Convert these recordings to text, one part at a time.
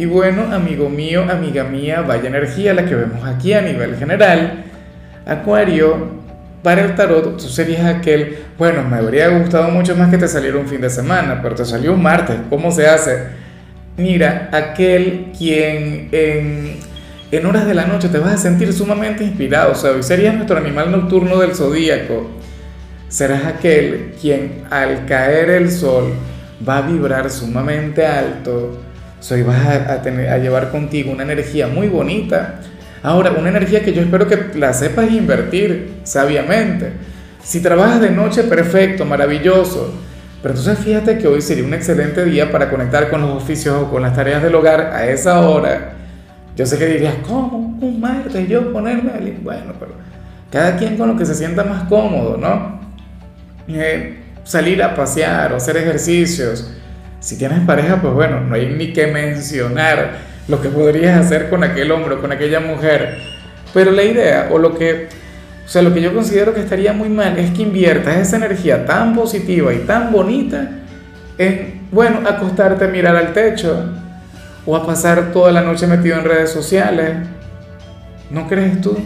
Y bueno, amigo mío, amiga mía, vaya energía la que vemos aquí a nivel general. Acuario, para el tarot tú serías aquel, bueno, me habría gustado mucho más que te saliera un fin de semana, pero te salió un martes, ¿cómo se hace? Mira, aquel quien en, horas de la noche te vas a sentir sumamente inspirado, hoy serías nuestro animal nocturno del zodíaco. Serás aquel quien al caer el sol va a vibrar sumamente alto soy vas a, tener, a llevar contigo una energía muy bonita. Ahora, una energía que yo espero que la sepas invertir sabiamente. Si trabajas de noche, perfecto, maravilloso. Pero entonces fíjate que hoy sería un excelente día para conectar con los oficios o con las tareas del hogar a esa hora. Yo sé que dirías, ¿cómo? Un martes yo ponerme al... Bueno, pero cada quien con lo que se sienta más cómodo, ¿no? Eh, salir a pasear o hacer ejercicios si tienes pareja, pues bueno, no hay ni que mencionar lo que podrías hacer con aquel hombre o con aquella mujer. Pero la idea, o lo que, o sea, lo que yo considero que estaría muy mal es que inviertas esa energía tan positiva y tan bonita en, bueno, acostarte a mirar al techo o a pasar toda la noche metido en redes sociales. ¿No crees tú?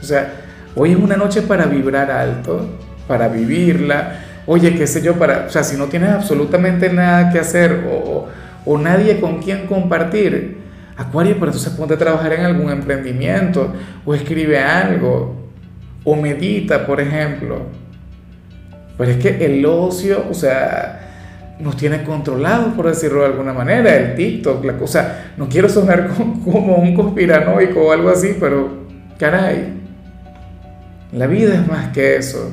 O sea, hoy es una noche para vibrar alto, para vivirla oye, qué sé yo, para, o sea, si no tienes absolutamente nada que hacer o, o nadie con quien compartir, Acuario, pero entonces ponte a trabajar en algún emprendimiento o escribe algo o medita, por ejemplo. Pero es que el ocio, o sea, nos tiene controlados, por decirlo de alguna manera, el TikTok, la cosa, no quiero sonar como un conspiranoico o algo así, pero caray, la vida es más que eso.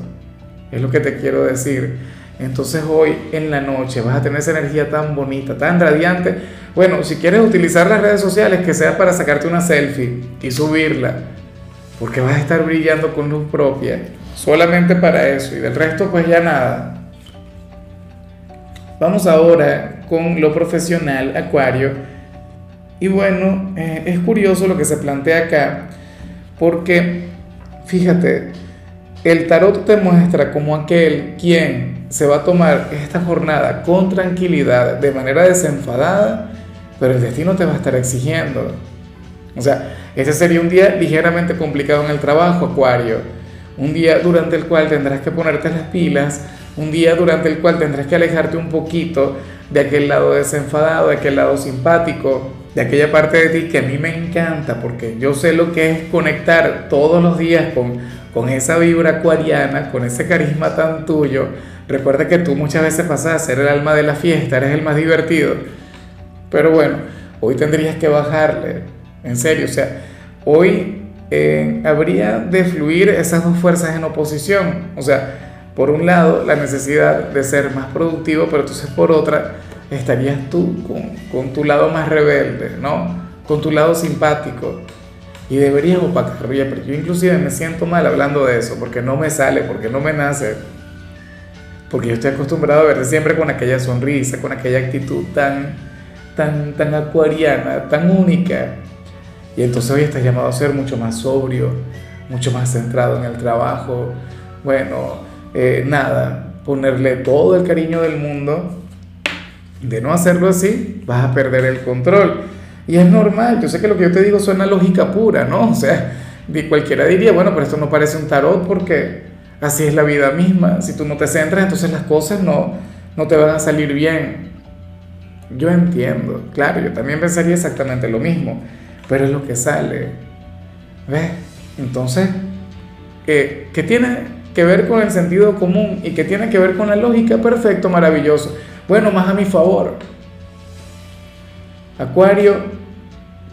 Es lo que te quiero decir. Entonces hoy en la noche vas a tener esa energía tan bonita, tan radiante. Bueno, si quieres utilizar las redes sociales, que sea para sacarte una selfie y subirla, porque vas a estar brillando con luz propia, solamente para eso, y del resto pues ya nada. Vamos ahora con lo profesional, Acuario. Y bueno, eh, es curioso lo que se plantea acá, porque fíjate, el tarot te muestra como aquel quien se va a tomar esta jornada con tranquilidad, de manera desenfadada, pero el destino te va a estar exigiendo. O sea, ese sería un día ligeramente complicado en el trabajo, Acuario. Un día durante el cual tendrás que ponerte las pilas, un día durante el cual tendrás que alejarte un poquito de aquel lado desenfadado, de aquel lado simpático, de aquella parte de ti que a mí me encanta, porque yo sé lo que es conectar todos los días con con esa vibra acuariana, con ese carisma tan tuyo, recuerda que tú muchas veces pasas a ser el alma de la fiesta, eres el más divertido. Pero bueno, hoy tendrías que bajarle, en serio, o sea, hoy eh, habría de fluir esas dos fuerzas en oposición, o sea, por un lado la necesidad de ser más productivo, pero entonces por otra estarías tú con, con tu lado más rebelde, ¿no? Con tu lado simpático y deberías opacar, pero yo inclusive me siento mal hablando de eso, porque no me sale, porque no me nace, porque yo estoy acostumbrado a verte siempre con aquella sonrisa, con aquella actitud tan, tan, tan acuariana, tan única. Y entonces hoy estás llamado a ser mucho más sobrio, mucho más centrado en el trabajo. Bueno, eh, nada, ponerle todo el cariño del mundo. De no hacerlo así, vas a perder el control. Y es normal, yo sé que lo que yo te digo suena lógica pura, ¿no? O sea, cualquiera diría, bueno, pero esto no parece un tarot porque así es la vida misma. Si tú no te centras, entonces las cosas no, no te van a salir bien. Yo entiendo, claro, yo también pensaría exactamente lo mismo, pero es lo que sale. ¿Ves? Entonces, ¿qué, ¿qué tiene que ver con el sentido común y qué tiene que ver con la lógica? Perfecto, maravilloso. Bueno, más a mi favor. Acuario,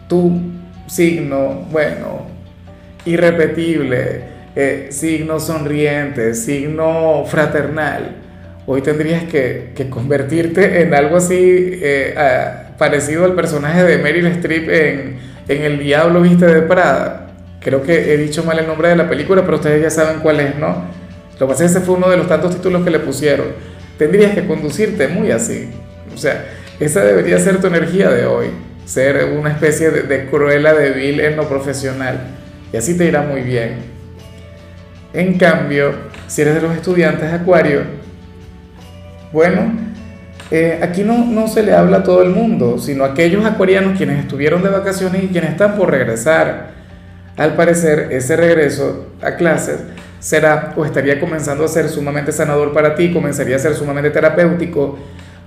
tu signo, bueno, irrepetible, eh, signo sonriente, signo fraternal, hoy tendrías que, convertirte en algo así eh, parecido al personaje de Meryl Streep en, en El Diablo Viste de Prada. Creo que he dicho mal el nombre de la película, pero ustedes ya saben cuál es, ¿no? Lo que pasa es que ese fue uno de los tantos títulos que le pusieron. Tendrías que conducirte muy así. O sea, esa debería ser tu energía de hoy. Ser una especie de, de cruela débil en lo profesional. Y así te irá muy bien. En cambio, si eres de los estudiantes Acuario, bueno, eh, aquí no, no se le habla a todo el mundo, sino a aquellos acuarianos quienes estuvieron de vacaciones y quienes están por regresar. Al parecer, ese regreso a clases será o estaría comenzando a ser sumamente sanador para ti, comenzaría a ser sumamente terapéutico,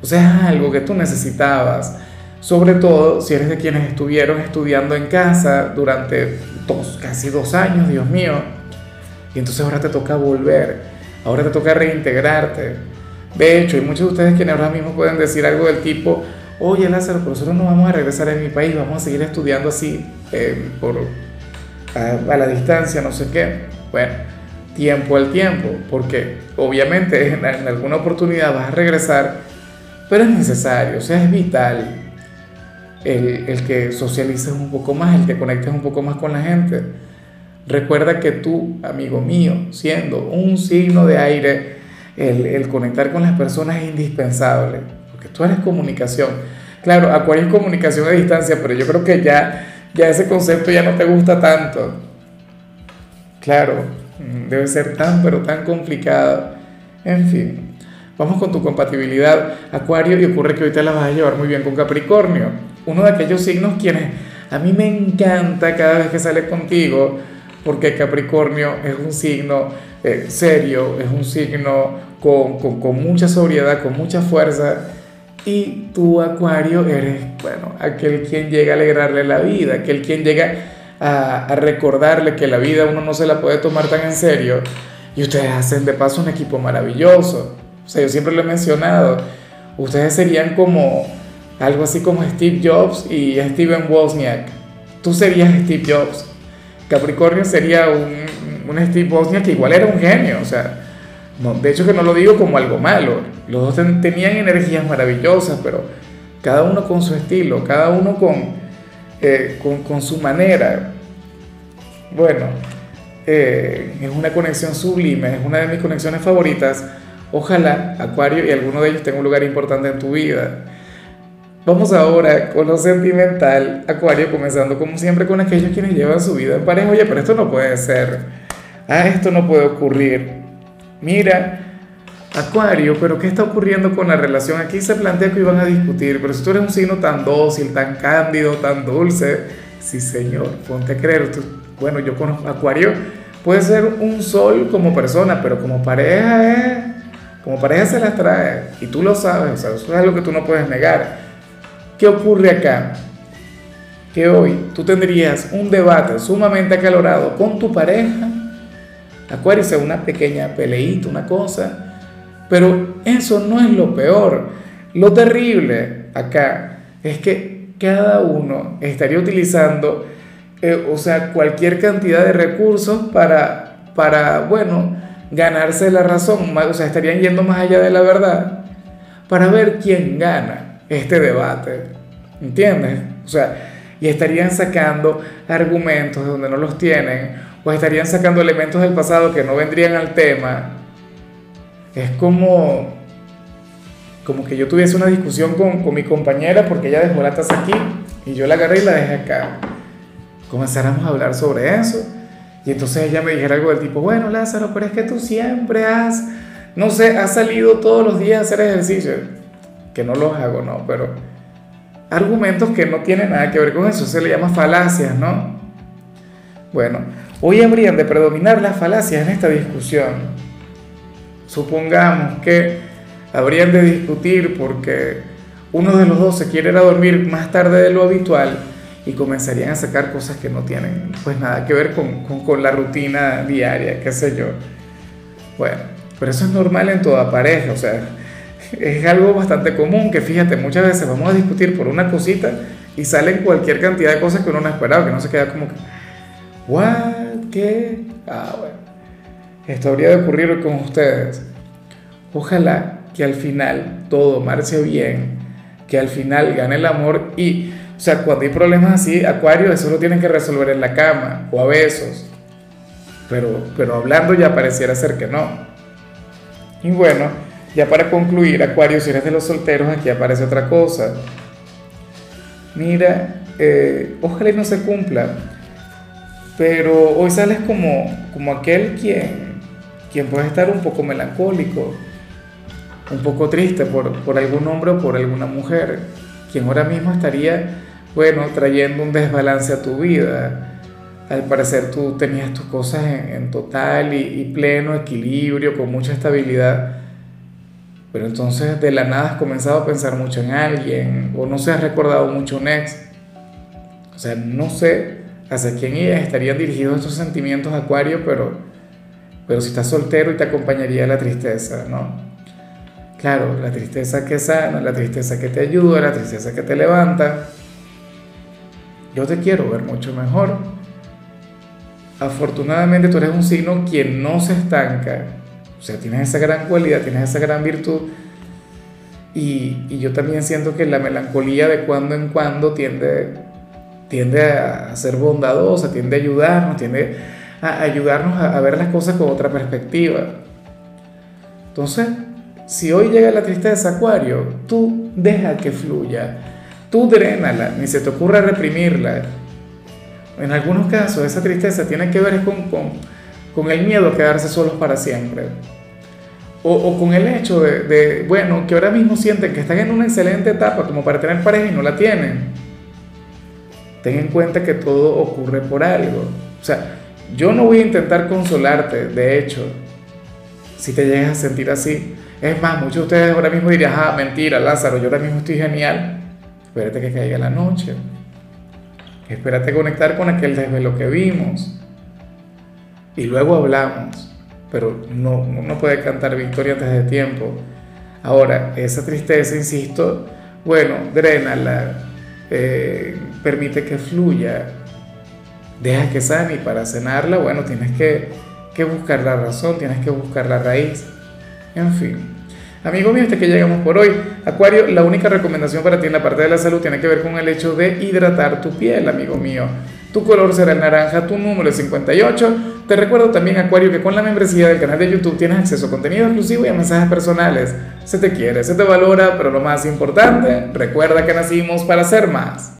o sea, algo que tú necesitabas. Sobre todo si eres de quienes estuvieron estudiando en casa durante dos, casi dos años, Dios mío. Y entonces ahora te toca volver, ahora te toca reintegrarte. De hecho, hay muchos de ustedes quienes ahora mismo pueden decir algo del tipo, oye Lázaro, pero nosotros no vamos a regresar a mi país, vamos a seguir estudiando así eh, por, a, la distancia, no sé qué. Bueno, tiempo al tiempo, porque obviamente en, en alguna oportunidad vas a regresar, pero es necesario, o sea, es vital el, que socialices un poco más, el que conectes un poco más con la gente. Recuerda que tú, amigo mío, siendo un signo de aire, el, conectar con las personas es indispensable, porque tú eres comunicación. Claro, Acuario es comunicación a distancia, pero yo creo que ya, ya ese concepto ya no te gusta tanto. Claro, debe ser tan, pero tan complicado. En fin, vamos con tu compatibilidad, Acuario, y ocurre que hoy te la vas a llevar muy bien con Capricornio, uno de aquellos signos quienes a mí me encanta cada vez que sale contigo, porque Capricornio es un signo eh, serio, es un signo con, con, con, mucha sobriedad, con mucha fuerza, y tú, Acuario, eres, bueno, aquel quien llega a alegrarle la vida, aquel quien llega a, a recordarle que la vida uno no se la puede tomar tan en serio, y ustedes hacen de paso un equipo maravilloso. O sea, yo siempre lo he mencionado, ustedes serían como algo así como Steve Jobs y Steven Wozniak. Tú serías Steve Jobs. Capricornio sería un, Steve Wozniak que igual era un genio, o sea, no, de hecho que no lo digo como algo malo. Los dos ten, tenían energías maravillosas, pero cada uno con su estilo, cada uno con, eh, con, su manera. Bueno, eh, es una conexión sublime, es una de mis conexiones favoritas. Ojalá Acuario y alguno de ellos tenga un lugar importante en tu vida. Vamos ahora con lo sentimental, Acuario, comenzando como siempre con aquellos quienes llevan su vida en pareja. Oye, pero esto no puede ser. Ah, esto no puede ocurrir. Mira, Acuario, pero ¿qué está ocurriendo con la relación? Aquí se plantea que iban a discutir, pero si tú eres un signo tan dócil, tan cándido, tan dulce, sí señor, ponte a creer. Tú, bueno, yo conozco Acuario, puede ser un sol como persona, pero como pareja es, como pareja se las trae, y tú lo sabes, o sea, eso es algo que tú no puedes negar. ¿Qué ocurre acá? Que hoy tú tendrías un debate sumamente acalorado con tu pareja. Acuérdese, una pequeña peleita, una cosa. Pero eso no es lo peor. Lo terrible acá es que cada uno estaría utilizando, eh, o sea, cualquier cantidad de recursos para, para, bueno, ganarse la razón. O sea, estarían yendo más allá de la verdad para ver quién gana este debate, ¿entiendes? O sea, y estarían sacando argumentos de donde no los tienen, o estarían sacando elementos del pasado que no vendrían al tema. Es como, como que yo tuviese una discusión con, con mi compañera porque ella dejó la taza aquí y yo la agarré y la dejé acá. Comenzáramos a hablar sobre eso. Y entonces ella me dijera algo del tipo, bueno Lázaro, pero es que tú siempre has, no sé, has salido todos los días a hacer ejercicio que no los hago, no, pero argumentos que no tienen nada que ver con eso, se le llama falacias, ¿no? Bueno, hoy habrían de predominar las falacias en esta discusión. Supongamos que habrían de discutir porque uno de los dos se quiere ir a dormir más tarde de lo habitual y comenzarían a sacar cosas que no tienen pues nada que ver con, con, con la rutina diaria, qué sé yo. Bueno, pero eso es normal en toda pareja, o sea, es algo bastante común que fíjate, muchas veces vamos a discutir por una cosita y salen cualquier cantidad de cosas que uno no esperaba, que no se queda como que, ¿what? ¿Qué? Ah, bueno. Esto habría de ocurrir con ustedes. Ojalá que al final todo marche bien, que al final gane el amor y O sea, cuando hay problemas así, Acuario, eso lo tienen que resolver en la cama o a besos. Pero, pero hablando ya pareciera ser que no. Y bueno, ya para concluir, Acuario, si eres de los solteros, aquí aparece otra cosa. Mira, eh, ojalá y no se cumpla, pero hoy sales como, como aquel quien, quien puede estar un poco melancólico, un poco triste por, por algún hombre o por alguna mujer, quien ahora mismo estaría bueno, trayendo un desbalance a tu vida. Al parecer tú tenías tus cosas en, total y, pleno equilibrio, con mucha estabilidad, pero entonces de la nada has comenzado a pensar mucho en alguien o no se has recordado mucho un ex. O sea, no sé hacia quién estarían dirigidos estos sentimientos, Acuario, pero, pero si estás soltero y te acompañaría la tristeza, ¿no? Claro, la tristeza que sana, la tristeza que te ayuda, la tristeza que te levanta. Yo te quiero ver mucho mejor. Afortunadamente tú eres un signo quien no se estanca. O sea, tienes esa gran cualidad, tienes esa gran virtud. Y, yo también siento que la melancolía de cuando en cuando tiende, tiende a ser bondadosa, tiende a ayudarnos, tiende a ayudarnos a, ver las cosas con otra perspectiva. Entonces, si hoy llega la tristeza, Acuario, tú deja que fluya Tú drénala, ni se te ocurra reprimirla. En algunos casos esa tristeza tiene que ver con, con, con el miedo a quedarse solos para siempre. O, o con el hecho de, de, bueno, que ahora mismo sienten que están en una excelente etapa como para tener pareja y no la tienen. Ten en cuenta que todo ocurre por algo. O sea, yo no voy a intentar consolarte, de hecho, si te llegas a sentir así. Es más, muchos de ustedes ahora mismo dirían, ah, mentira, Lázaro, yo ahora mismo estoy genial espérate que caiga la noche, espérate conectar con aquel desvelo que vimos y luego hablamos, pero no, no puede cantar victoria antes de tiempo. Ahora, esa tristeza, insisto, bueno, drénala, eh, permite que fluya, deja que sane y para cenarla, bueno, tienes que, que buscar la razón, tienes que buscar la raíz, en fin. Amigo mío, hasta que llegamos por hoy. Acuario, la única recomendación para ti en la parte de la salud tiene que ver con el hecho de hidratar tu piel, amigo mío. Tu color será el naranja, tu número es 58. Te recuerdo también, Acuario, que con la membresía del canal de YouTube tienes acceso a contenido exclusivo y a mensajes personales. Se te quiere, se te valora, pero lo más importante, recuerda que nacimos para ser más.